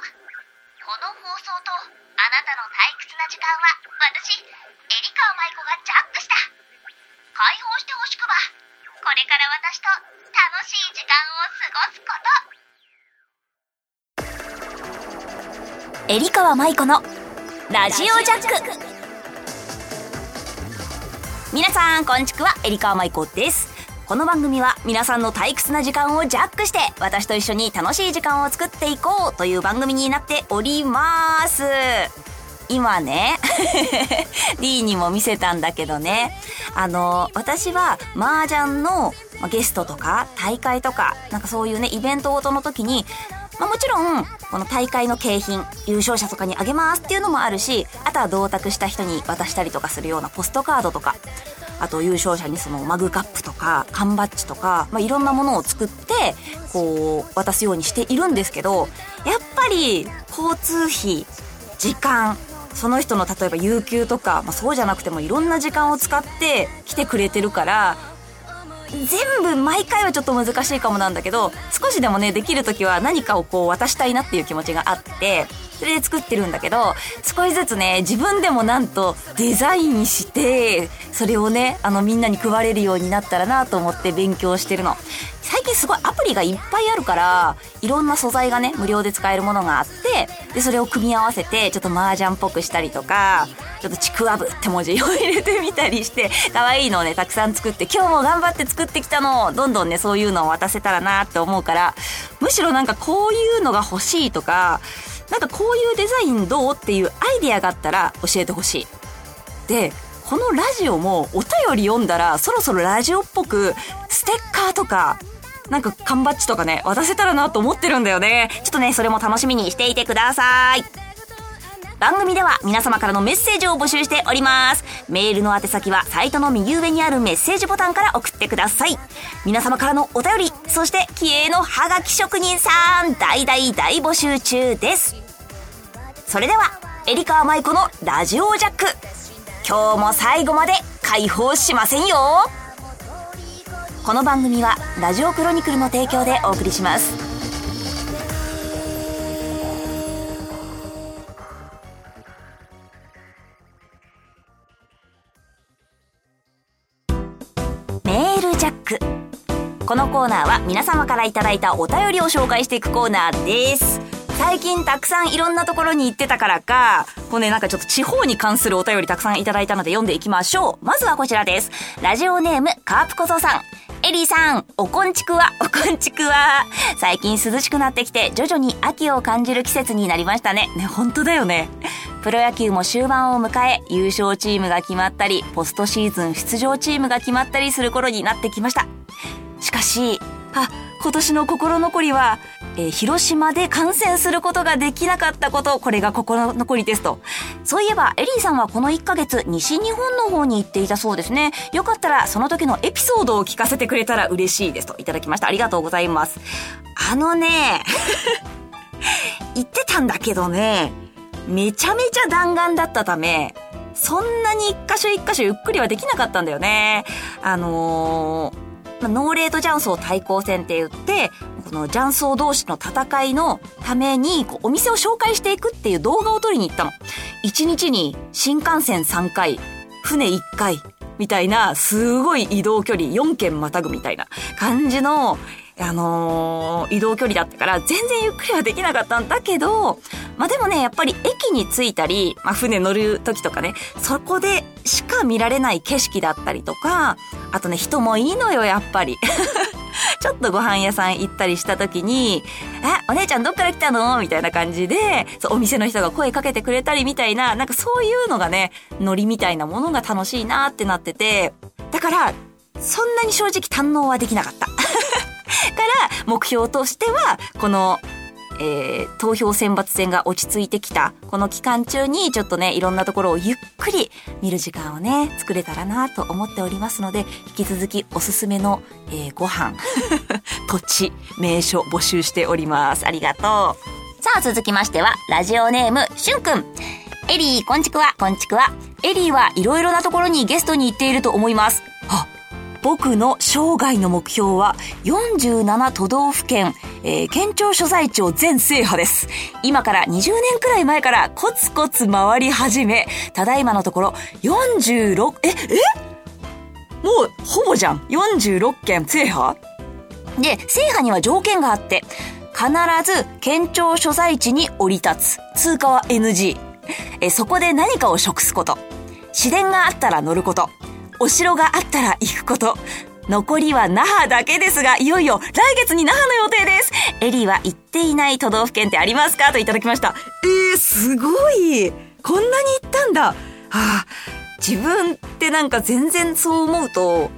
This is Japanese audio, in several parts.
この放送とあなたの退屈な時間は私エリカ舞子がジャックした。解放してほしくば。これから私と楽しい時間を過ごすこと。エリカ舞子のラジオジャック。皆さんこんちくは。エリカ舞子ですこの番組は皆さんの退屈な時間をジャックして私と一緒に楽しい時間を作っていこうという番組になっております。今ね D にも見せたんだけどね。あの私は麻雀のゲストとか大会とかなんかそういうねイベントごとの時にまあ、もちろん、この大会の景品、優勝者とかにあげますっていうのもあるし、あとは同卓した人に渡したりとかするようなポストカードとか、あと優勝者にそのマグカップとか缶バッジとか、まあ、いろんなものを作ってこう渡すようにしているんですけどやっぱり交通費時間その人の例えば有給とか、まあ、そうじゃなくてもいろんな時間を使って来てくれてるから全部毎回はちょっと難しいかもなんだけど少しでもねできる時は何かをこう渡したいなっていう気持ちがあってそれで作ってるんだけど少しずつね自分でもなんとデザインしてそれをねあのみんなに配れるようになったらなと思って勉強してるの。最近すごいアプリがいっぱいあるからいろんな素材がね無料で使えるものがあってでそれを組み合わせてちょっと麻雀っぽくしたりとかちょっとちくわぶって文字を入れてみたりして可愛いのをねたくさん作って今日も頑張って作ってきたのをどんどんねそういうのを渡せたらなって思うからむしろなんかこういうのが欲しいとかなんかこういうデザインどうっていうアイディアがあったら教えてほしい。で、このラジオもお便り読んだらそろそろラジオっぽくステッカーとかなんか缶バッジとかね渡せたらなと思ってるんだよね。ちょっとね、それも楽しみにしていてください。番組では皆様からのメッセージを募集しております。メールの宛先はサイトの右上にあるメッセージボタンから送ってください。皆様からのお便り、そして気鋭のハガキ職人さん、大大大募集中です。それでは、エリカーマイコのラジオジャック。今日も最後まで解放しませんよこの番組はラジオクロニクルの提供でお送りします。このコーナーは皆様からいただいたお便りを紹介していくコーナーです。最近たくさんいろんなところに行ってたからか、こうね、なんかちょっと地方に関するお便りたくさんいただいたので読んでいきましょう。まずはこちらです。ラジオネーム、カープ小僧さん。エリーさん、おこんちくわ、おこんちくわ。最近涼しくなってきて、徐々に秋を感じる季節になりましたね。ね、本当だよね。プロ野球も終盤を迎え、優勝チームが決まったり、ポストシーズン出場チームが決まったりする頃になってきました。しかし、あ、今年の心残りは、えー、広島で観戦することができなかったこと、これが心残りですと。そういえば、エリーさんはこの1ヶ月、西日本の方に行っていたそうですね。よかったら、その時のエピソードを聞かせてくれたら嬉しいですと。いただきました。ありがとうございます。あのね、行ってたんだけどね、めちゃめちゃ弾丸だったため、そんなに一箇所一箇所ゆっくりはできなかったんだよね。あのー、ノーレート雀荘対抗戦って言って、この雀荘同士の戦いのために、こう、お店を紹介していくっていう動画を撮りに行ったの。1日に新幹線3回、船1回、みたいな、すごい移動距離4軒またぐみたいな感じの、あのー、移動距離だったから全然ゆっくりはできなかったんだけど、まあでもね、やっぱり駅に着いたり、まあ船乗る時とかね、そこでしか見られない景色だったりとか、あとね、人もいいのよ、やっぱり。ちょっとご飯屋さん行ったりした時に、え、お姉ちゃんどっから来たの？みたいな感じで、そう、お店の人が声かけてくれたりみたいな、なんかそういうのがね、ノリみたいなものが楽しいなってなってて、だから、そんなに正直堪能はできなかった。から目標としては、この、えー、投票選抜戦が落ち着いてきた、この期間中にちょっとね、いろんなところをゆっくり見る時間をね、作れたらなと思っておりますので、引き続きおすすめの、えー、ご飯、土地、名所募集しております。ありがとう。さあ、続きましては、ラジオネーム、しゅんくん。エリー、こんちくわ、こんちくわ。エリーはいろいろなところにゲストに行っていると思います。僕の生涯の目標は47都道府県、えー、県庁所在地を全制覇です。今から20年くらい前からコツコツ回り始め、ただいまのところ46、え、え？もうほぼじゃん。46県制覇？で、制覇には条件があって、必ず県庁所在地に降り立つ。通過は NG。え、そこで何かを食すこと。市電があったら乗ること。お城があったら行くこと。残りは那覇だけですが、いよいよ来月に那覇の予定です。エリーは行っていない都道府県ってありますかといただきました。えー、すごいこんなに行ったんだはあ、自分ってなんか全然そう思うと、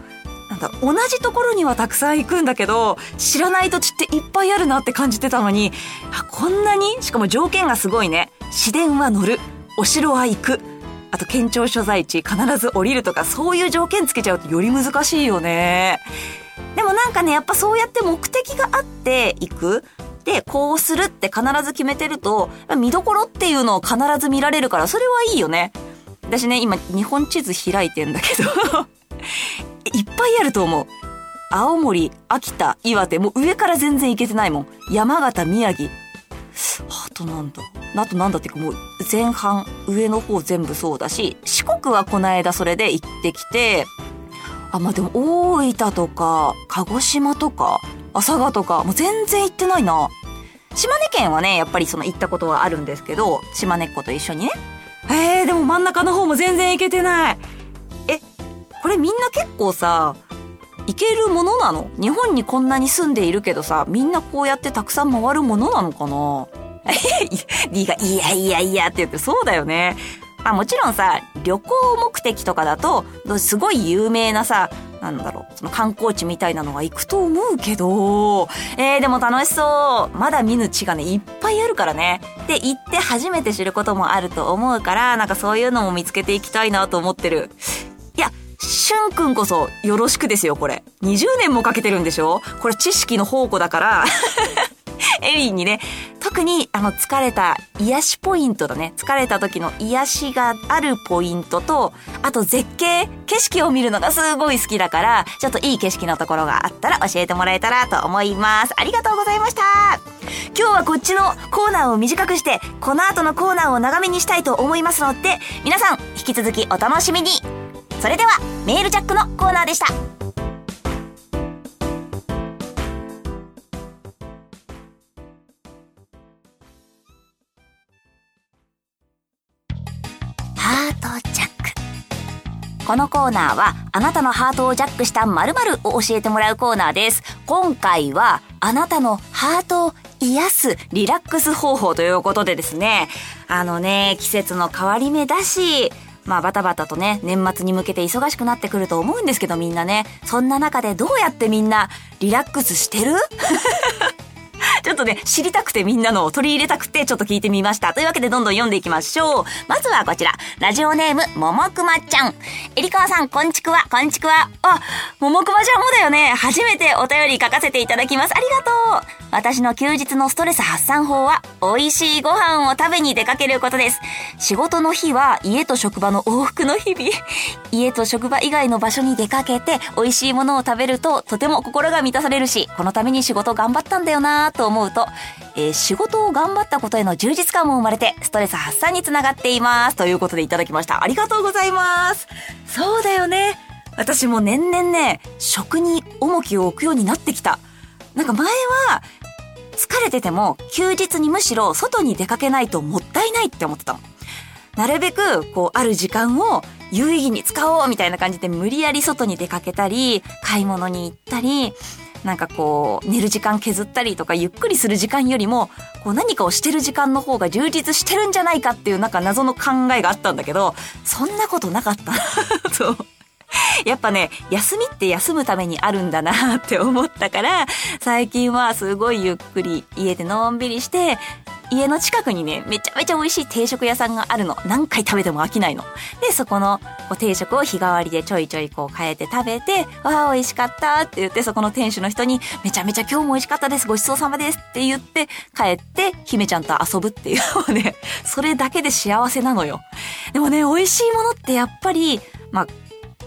なんだ、同じところにはたくさん行くんだけど、知らない土地っていっぱいあるなって感じてたのに、あ、こんなに？しかも条件がすごいね。市電は乗る。お城は行く。あと県庁所在地必ず降りるとかそういう条件つけちゃうとより難しいよね。でもなんかね、やっぱそうやって目的があって行く。で、こうするって必ず決めてると、見どころっていうのを必ず見られるから、それはいいよね。私ね、今日本地図開いてんだけど いっぱいあると思う。青森、秋田、岩手、もう上から全然行けてないもん。山形、宮城。あとなんだ。あとなんだっていうかもう前半、上の方全部そうだし、四国はこの間それで行ってきて、あ、まあ、でも大分とか、鹿児島とか、朝霞とか、もう全然行ってないな。島根県はね、やっぱりその行ったことはあるんですけど、島根っ子と一緒にね。えー、でも真ん中の方も全然行けてない。え、これみんな結構さ、行けるものなの？日本にこんなに住んでいるけどさ、みんなこうやってたくさん回るものなのかな？D が、いやいやいやって言って、そうだよね。まあもちろんさ、旅行目的とかだと、すごい有名なさ、なんだろう、その観光地みたいなのが行くと思うけど、えー、でも楽しそう。まだ見ぬ地がね、いっぱいあるからね。で、行って初めて知ることもあると思うから、なんかそういうのも見つけていきたいなと思ってる。いや、しゅんくんこそよろしくですよ、これ。20年もかけてるんでしょ？これ知識の宝庫だから エリーにね、特にあの疲れた癒しポイントだね。疲れた時の癒しがあるポイントと、あと絶景、景色を見るのがすごい好きだから、ちょっといい景色のところがあったら教えてもらえたらと思います。ありがとうございました。今日はこっちのコーナーを短くして、この後のコーナーを長めにしたいと思いますので、皆さん引き続きお楽しみに。それでは、メールジャックのコーナーでした。このコーナーは、あなたのハートをジャックした〇〇を教えてもらうコーナーです。今回は、あなたのハートを癒すリラックス方法ということでですね、あのね、季節の変わり目だし、まあバタバタとね、年末に向けて忙しくなってくると思うんですけどみんなね、そんな中でどうやってみんなリラックスしてる？ちょっとね、知りたくてみんなのを取り入れたくてちょっと聞いてみました。というわけでどんどん読んでいきましょう。まずはこちら。ラジオネーム、ももくまちゃん。えりかわさん、こんちくわ、こんちくわ。あ、ももくまちゃんもだよね。初めてお便り書かせていただきます。ありがとう。私の休日のストレス発散法は、美味しいご飯を食べに出かけることです。仕事の日は家と職場の往復の日々。家と職場以外の場所に出かけて、美味しいものを食べると、とても心が満たされるし、このために仕事頑張ったんだよなぁと思うと、えー、仕事を頑張ったことへの充実感も生まれて、ストレス発散につながっています。ということでいただきました。ありがとうございます。そうだよね。私も年々ね、食に重きを置くようになってきた。なんか前は、疲れてても休日にむしろ外に出かけないともったいないって思ってたの。なるべく、こう、ある時間を有意義に使おうみたいな感じで無理やり外に出かけたり、買い物に行ったり、なんかこう、寝る時間削ったりとか、ゆっくりする時間よりも、こう何かをしてる時間の方が充実してるんじゃないかっていうなんか謎の考えがあったんだけど、そんなことなかった。そう。やっぱね、休みって休むためにあるんだなって思ったから、最近はすごいゆっくり家でのんびりして、家の近くにね、めちゃめちゃ美味しい定食屋さんがあるの。何回食べても飽きないの。で、そこのこう定食を日替わりでちょいちょいこう変えて食べて、わあ、美味しかったって言って、そこの店主の人に、めちゃめちゃ今日も美味しかったです。ごちそうさまですって言って、帰って、姫ちゃんと遊ぶっていうのをね、それだけで幸せなのよ。でもね、美味しいものってやっぱり、まあ、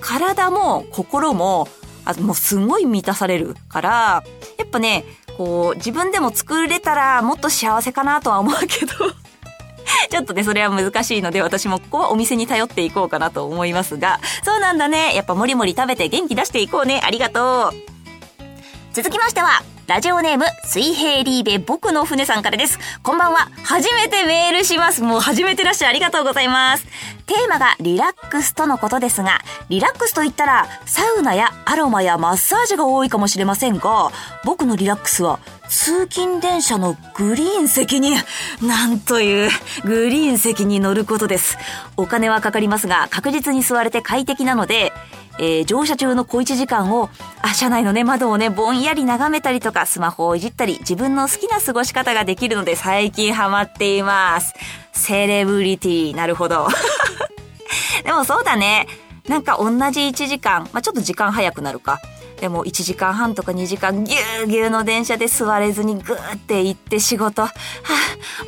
体も心もあもうすごい満たされるから、やっぱね、こう、自分でも作れたらもっと幸せかなとは思うけど、ちょっとね、それは難しいので、私もここはお店に頼っていこうかなと思いますが、そうなんだね。やっぱもりもり食べて元気出していこうね。ありがとう。続きましては、ラジオネーム、水平リーベ僕の船さんからです。こんばんは。初めてメールします。もう初めてらっしゃいありがとうございます。テーマがリラックスとのことですが、リラックスと言ったら、サウナやアロマやマッサージが多いかもしれませんが、僕のリラックスは、通勤電車のグリーン席に、なんという、グリーン席に乗ることです。お金はかかりますが、確実に座れて快適なので、えー乗車中の小1時間を、あ、車内のね、窓をね、ぼんやり眺めたりとか、スマホをいじったり、自分の好きな過ごし方ができるので、最近ハマっています。セレブリティ、なるほど。でもそうだね。なんか同じ1時間、まあ、ちょっと時間早くなるか。でも1時間半とか2時間ぎゅうぎゅうの電車で座れずにぐーって行って仕事、は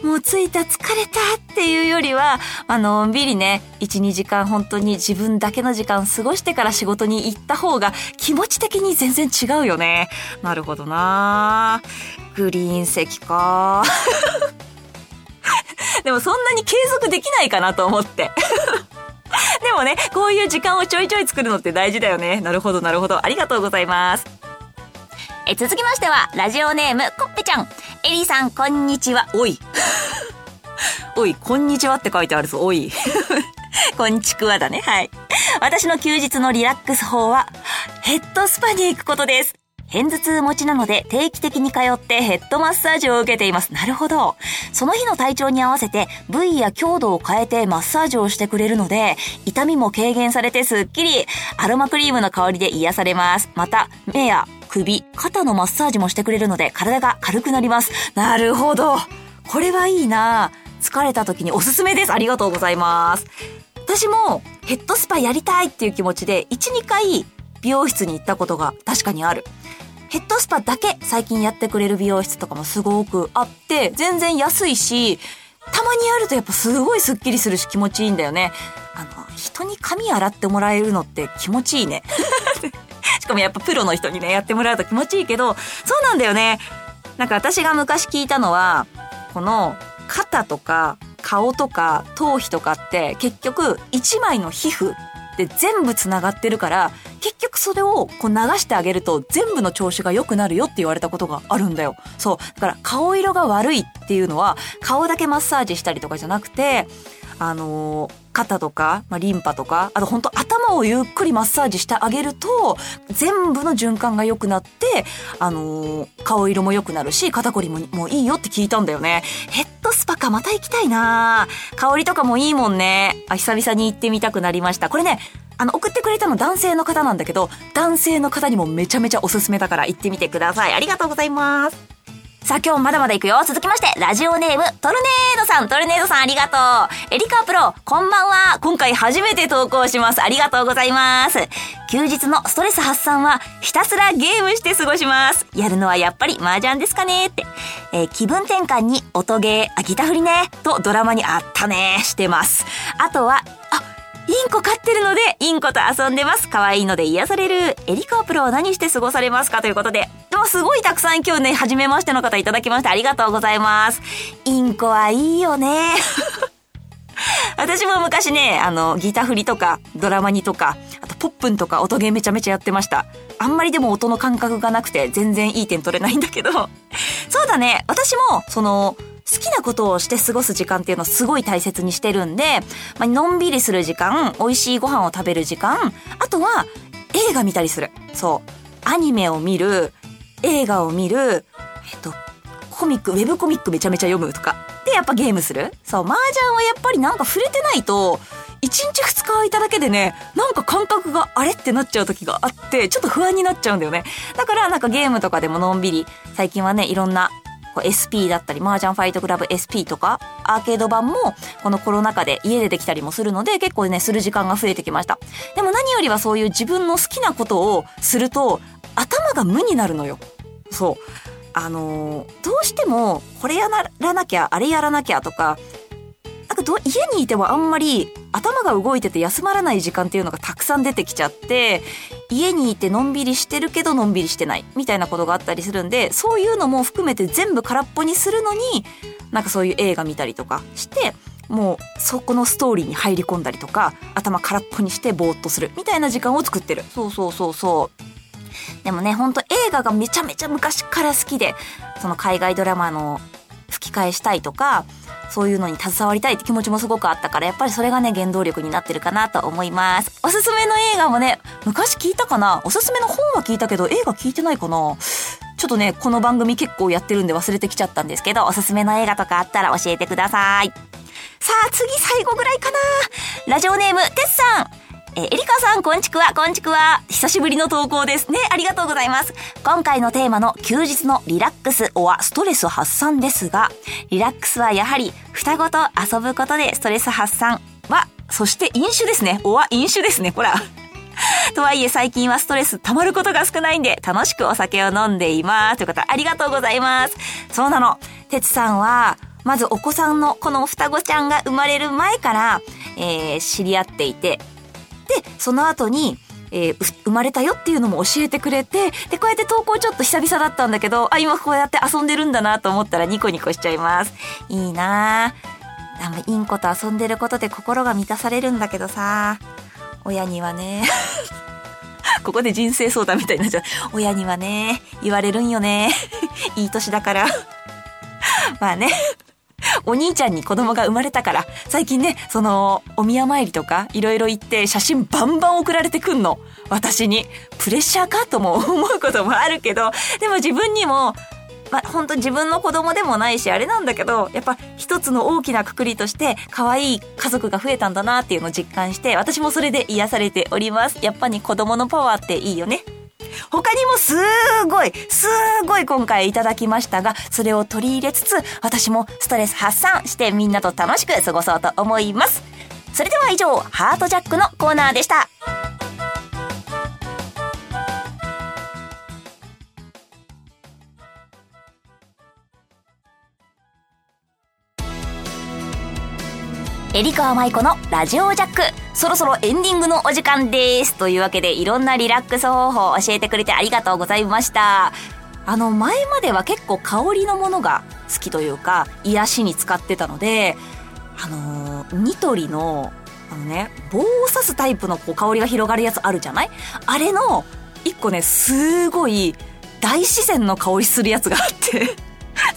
あ、もう着いた疲れたっていうよりは、あのんびりね、1、2時間本当に自分だけの時間過ごしてから仕事に行った方が気持ち的に全然違うよね。なるほどなグリーン席か。でもそんなに継続できないかなと思って。でもね、こういう時間をちょいちょい作るのって大事だよね。なるほど、なるほど。ありがとうございます。え、続きましては、ラジオネーム、コッペちゃん。エリーさん、こんにちは。おい。おい、こんにちはって書いてあるぞ。おい。こんちくわだね。はい。私の休日のリラックス法は、ヘッドスパに行くことです。片頭痛持ちなので定期的に通ってヘッドマッサージを受けています。なるほど。その日の体調に合わせて部位や強度を変えてマッサージをしてくれるので、痛みも軽減されてすっきり、アロマクリームの香りで癒されます。また、目や首、肩のマッサージもしてくれるので体が軽くなります。なるほど。これはいいな疲れた時におすすめです。ありがとうございます。私もヘッドスパやりたいっていう気持ちで1、2回美容室に行ったことが確かにある。ヘッドスパだけ最近やってくれる美容室とかもすごくあって、全然安いし、たまにやるとやっぱすごいスッキリするし気持ちいいんだよね。あの、人に髪洗ってもらえるのって気持ちいいね。しかもやっぱプロの人にね、やってもらうと気持ちいいけど、そうなんだよね。なんか私が昔聞いたのは、この肩とか顔とか頭皮とかって結局一枚の皮膚で全部つながってるから結局それをこう流してあげると全部の調子が良くなるよって言われたことがあるんだよ。そう。だから顔色が悪いっていうのは顔だけマッサージしたりとかじゃなくて、あのー肩とか、まあ、リンパとか、あと本当頭をゆっくりマッサージしてあげると、全部の循環が良くなって、あのー顔色も良くなるし、肩こりももういいよって聞いたんだよね。ヘッドスパかまた行きたいな香りとかもいいもんね。あ、久々に行ってみたくなりました。これね、あの、送ってくれたの男性の方なんだけど、男性の方にもめちゃめちゃおすすめだから行ってみてください。ありがとうございます。さあ今日まだまだ行くよ。続きまして、ラジオネーム、トルネードさん、トルネードさんありがとう。エリカプロ、こんばんは。今回初めて投稿します。ありがとうございます。休日のストレス発散は、ひたすらゲームして過ごします。やるのはやっぱり麻雀ですかねって。えー気分転換に音ゲー、あ、ギター振りね、とドラマにあったね、してます。あとは、インコ飼ってるので、インコと遊んでます。可愛いので癒される。エリカプロは何して過ごされますかということで。でもすごいたくさん今日ね、初めましての方いただきましてありがとうございます。インコはいいよね。私も昔ね、あの、ギター振りとか、ドラマにとか、あとポップンとか音ゲーめちゃめちゃやってました。あんまりでも音の感覚がなくて全然いい点取れないんだけど。そうだね、私も、その、好きなことをして過ごす時間っていうのをすごい大切にしてるんで、まあのんびりする時間、美味しいご飯を食べる時間、あとは映画見たりする。そう。アニメを見る、映画を見る、えっと、コミック、ウェブコミックめちゃめちゃ読むとか。で、やっぱゲームするそう、麻雀はやっぱりなんか触れてないと、1日2日空いただけでね、なんか感覚があれってなっちゃう時があって、ちょっと不安になっちゃうんだよね。だからなんかゲームとかでものんびり、最近はね、いろんな SP だったり、麻雀ファイトクラブ SP とか、アーケード版も、このコロナ禍で家でできたりもするので、結構ね、する時間が増えてきました。でも何よりはそういう自分の好きなことをすると、頭が無になるのよ。そう。あのーどうしても、これやらなきゃ、あれやらなきゃと、かど家にいてもあんまり頭が動いてて休まらない時間っていうのがたくさん出てきちゃって、家にいてのんびりしてるけどのんびりしてないみたいなことがあったりするんで、そういうのも含めて全部空っぽにするのに、なんかそういう映画見たりとかして、もうそこのストーリーに入り込んだりとか、頭空っぽにしてぼーっとするみたいな時間を作ってる。そうそうそうそう。でもね、ほんと映画がめちゃめちゃ昔から好きで、その海外ドラマの吹き替えしたいとか、そういうのに携わりたいって気持ちもすごくあったから、やっぱりそれがね、原動力になってるかなと思います。おすすめの映画もね、昔聞いたかな？おすすめの本は聞いたけど、映画聞いてないかな？ちょっとね、この番組結構やってるんで忘れてきちゃったんですけど、おすすめの映画とかあったら教えてください。さあ、次最後ぐらいかなラジオネーム、てっさん。えー、エリカさん、こんちくわ、こんちくわ。久しぶりの投稿ですね。ありがとうございます。今回のテーマの休日のリラックスおはストレス発散ですが、リラックスはやはり双子と遊ぶことでストレス発散は、そして飲酒ですね。おは飲酒ですね。ほら。とはいえ最近はストレス溜まることが少ないんで楽しくお酒を飲んでいます。ということありがとうございます。そうなの。てつさんは、まずお子さんのこの双子ちゃんが生まれる前から、えー、知り合っていて、で、その後に、えー、生まれたよっていうのも教えてくれて、で、こうやって投稿ちょっと久々だったんだけど、あ、今こうやって遊んでるんだなと思ったらニコニコしちゃいます。いいなぁ。インコと遊んでることで心が満たされるんだけどさ、親にはね、ここで人生相談みたいになっちゃう。親にはね、言われるんよね。いい年だから。まあね。お兄ちゃんに子供が生まれたから、最近ね、その、お宮参りとか、いろいろ行って写真バンバン送られてくんの。私に。プレッシャーかとも思うこともあるけど、でも自分にも、まあ、本当自分の子供でもないし、あれなんだけど、やっぱ一つの大きなくくりとして、可愛い家族が増えたんだなっていうのを実感して、私もそれで癒されております。やっぱり子供のパワーっていいよね。他にもすごい、すごい今回いただきましたが、それを取り入れつつ、私もストレス発散してみんなと楽しく過ごそうと思います。それでは以上、ハートジャックのコーナーでした。リカワ舞子のラジオジャック。そろそろエンディングのお時間です。というわけで、いろんなリラックス方法を教えてくれてありがとうございました。あの、前までは結構香りのものが好きというか、癒しに使ってたので、あのー、ニトリの、あのね、棒を刺すタイプのこう香りが広がるやつあるじゃない？あれの、一個ね、すごい大自然の香りするやつがあって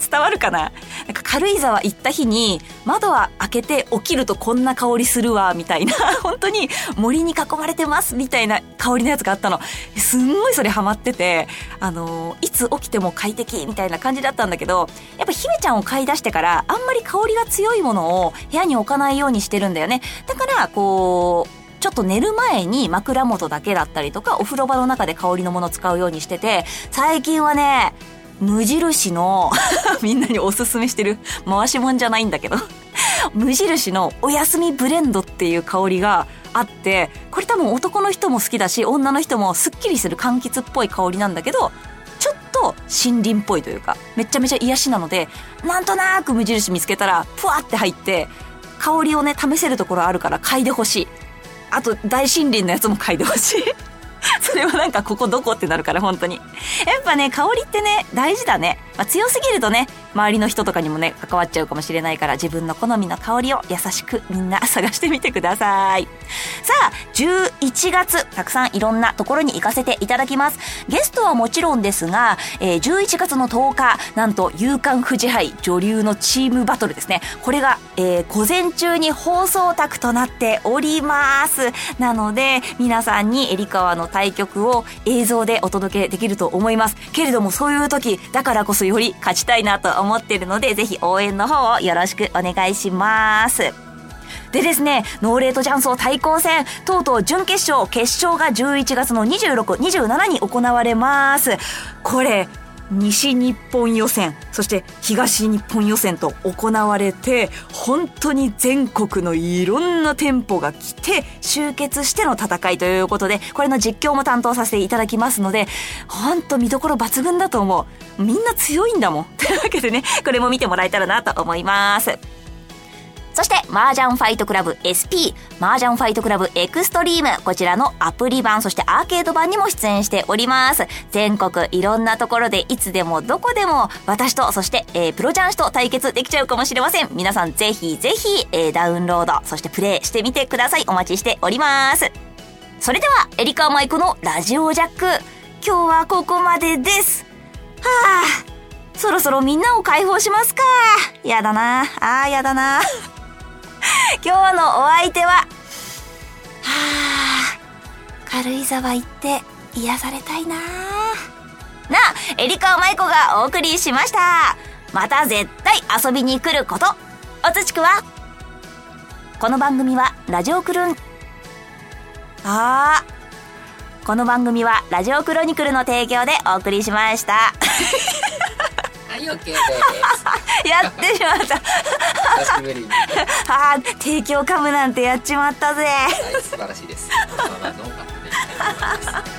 伝わるかな？なんか軽井沢行った日に窓は開けて起きるとこんな香りするわ、みたいな、本当に森に囲まれてます、みたいな香りのやつがあったの。すんごいそれハマってて、あのいつ起きても快適みたいな感じだったんだけど、やっぱ姫ちゃんを買い出してからあんまり香りが強いものを部屋に置かないようにしてるんだよね。だから、こう、ちょっと寝る前に枕元だけだったりとか、お風呂場の中で香りのものを使うようにしてて、最近はね、無印の みんなにおすすめしてる回しもんじゃないんだけど 無印のおやすみブレンドっていう香りがあって、これ多分男の人も好きだし、女の人もスッキリする柑橘っぽい香りなんだけど、ちょっと森林っぽいというか、めちゃめちゃ癒しなので、なんとなく無印見つけたら、ふわって入って、香りをね、試せるところあるから嗅いでほしい。あと、大森林のやつも嗅いでほしい。それはなんかここどこってなるから本当に。やっぱね、香りってね、大事だね。まあ、強すぎるとね、周りの人とかにもね、関わっちゃうかもしれないから、自分の好みの香りを優しくみんな探してみてください。さあ、11月、たくさんいろんなところに行かせていただきます。ゲストはもちろんですが、えー、11月の10日、なんと、夕刊富士杯女流のチームバトルですね。これが、えー、午前中に放送卓となっております。なので、皆さんにエリカワの対局を映像でお届けできると思います。けれども、そういう時、だからこそより勝ちたいなと思っているので、ぜひ応援の方をよろしくお願いします。でですね、ノーレートジャンソー対抗戦、とうとう準決勝、決勝が11月の26、27に行われます。これ、西日本予選、そして東日本予選と行われて、本当に全国のいろんな店舗が来て、集結しての戦いということで、これの実況も担当させていただきますので、本当見どころ抜群だと思う。みんな強いんだもん。というわけでね、これも見てもらえたらなと思います。そして、麻雀ファイトクラブ SP、麻雀ファイトクラブエクストリーム、こちらのアプリ版、そしてアーケード版にも出演しております。全国いろんなところでいつでもどこでも私と、そして、えー、プロ雀士と対決できちゃうかもしれません。皆さんぜひぜひ、えー、ダウンロード、そしてプレイしてみてください。お待ちしております。それでは、エリカ・マイクのラジオジャック。今日はここまでです。はあ、そろそろみんなを解放しますか。やだな。ああ、やだな。今日のお相手は、はあ、軽井沢行って癒されたいな。なあ、エリカ・マイコがお送りしました。また絶対遊びに来ること。おつちくはこの番組はラジオクルン、あー。この番組はラジオクロニクルの提供でお送りしました。はい、OK です。やってしまった。久しぶりに。あー、提供噛むなんてやっちまったぜ。はい、素晴らしいです。まあまあ、ノーカットです。